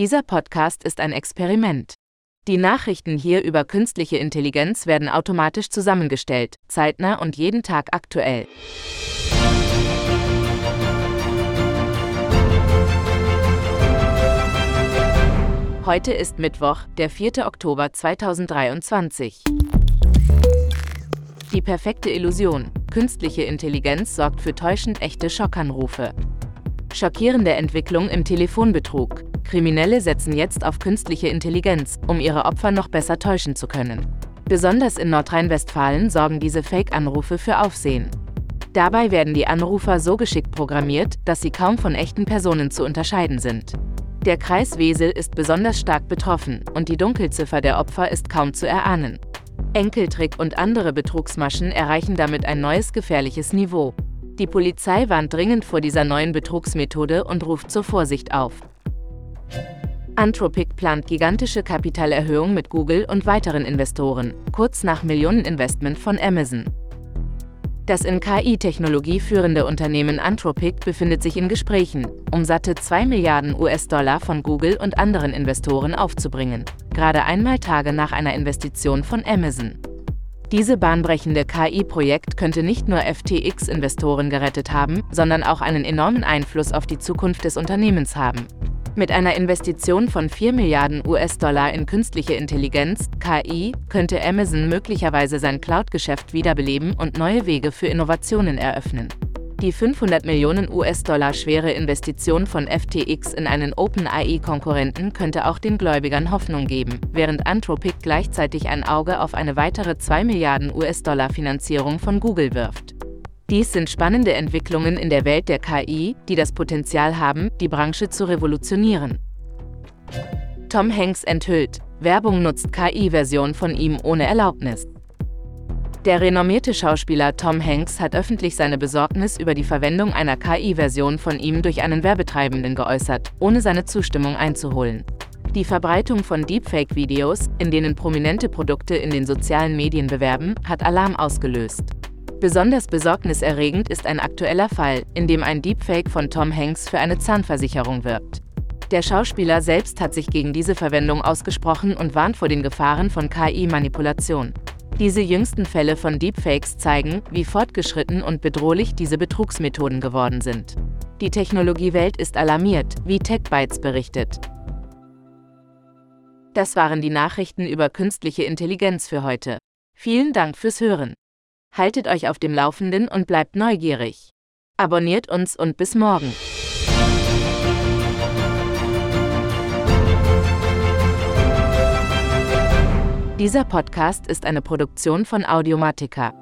Dieser Podcast ist ein Experiment. Die Nachrichten hier über künstliche Intelligenz werden automatisch zusammengestellt, zeitnah und jeden Tag aktuell. Heute ist Mittwoch, der 4. Oktober 2023. Die perfekte Illusion. Künstliche Intelligenz sorgt für täuschend echte Schockanrufe. Schockierende Entwicklung im Telefonbetrug. Kriminelle setzen jetzt auf künstliche Intelligenz, um ihre Opfer noch besser täuschen zu können. Besonders in Nordrhein-Westfalen sorgen diese Fake-Anrufe für Aufsehen. Dabei werden die Anrufer so geschickt programmiert, dass sie kaum von echten Personen zu unterscheiden sind. Der Kreis Wesel ist besonders stark betroffen und die Dunkelziffer der Opfer ist kaum zu erahnen. Enkeltrick und andere Betrugsmaschen erreichen damit ein neues gefährliches Niveau. Die Polizei warnt dringend vor dieser neuen Betrugsmethode und ruft zur Vorsicht auf. Anthropic plant gigantische Kapitalerhöhung mit Google und weiteren Investoren, kurz nach Millioneninvestment von Amazon. Das in KI-Technologie führende Unternehmen Anthropic befindet sich in Gesprächen, um satte 2 Milliarden US-Dollar von Google und anderen Investoren aufzubringen, gerade einmal Tage nach einer Investition von Amazon. Diese bahnbrechende KI-Projekt könnte nicht nur FTX-Investoren gerettet haben, sondern auch einen enormen Einfluss auf die Zukunft des Unternehmens haben. Mit einer Investition von 4 Milliarden US-Dollar in künstliche Intelligenz, KI, könnte Amazon möglicherweise sein Cloud-Geschäft wiederbeleben und neue Wege für Innovationen eröffnen. Die 500 Millionen US-Dollar schwere Investition von FTX in einen OpenAI-Konkurrenten könnte auch den Gläubigern Hoffnung geben, während Anthropic gleichzeitig ein Auge auf eine weitere 2 Milliarden US-Dollar Finanzierung von Google wirft. Dies sind spannende Entwicklungen in der Welt der KI, die das Potenzial haben, die Branche zu revolutionieren. Tom Hanks enthüllt, Werbung nutzt KI-Version von ihm ohne Erlaubnis. Der renommierte Schauspieler Tom Hanks hat öffentlich seine Besorgnis über die Verwendung einer KI-Version von ihm durch einen Werbetreibenden geäußert, ohne seine Zustimmung einzuholen. Die Verbreitung von Deepfake-Videos, in denen prominente Produkte in den sozialen Medien bewerben, hat Alarm ausgelöst. Besonders besorgniserregend ist ein aktueller Fall, in dem ein Deepfake von Tom Hanks für eine Zahnversicherung wirbt. Der Schauspieler selbst hat sich gegen diese Verwendung ausgesprochen und warnt vor den Gefahren von KI-Manipulation. Diese jüngsten Fälle von Deepfakes zeigen, wie fortgeschritten und bedrohlich diese Betrugsmethoden geworden sind. Die Technologiewelt ist alarmiert, wie TechBytes berichtet. Das waren die Nachrichten über künstliche Intelligenz für heute. Vielen Dank fürs Hören. Haltet euch auf dem Laufenden und bleibt neugierig. Abonniert uns und bis morgen. Dieser Podcast ist eine Produktion von Audiomatica.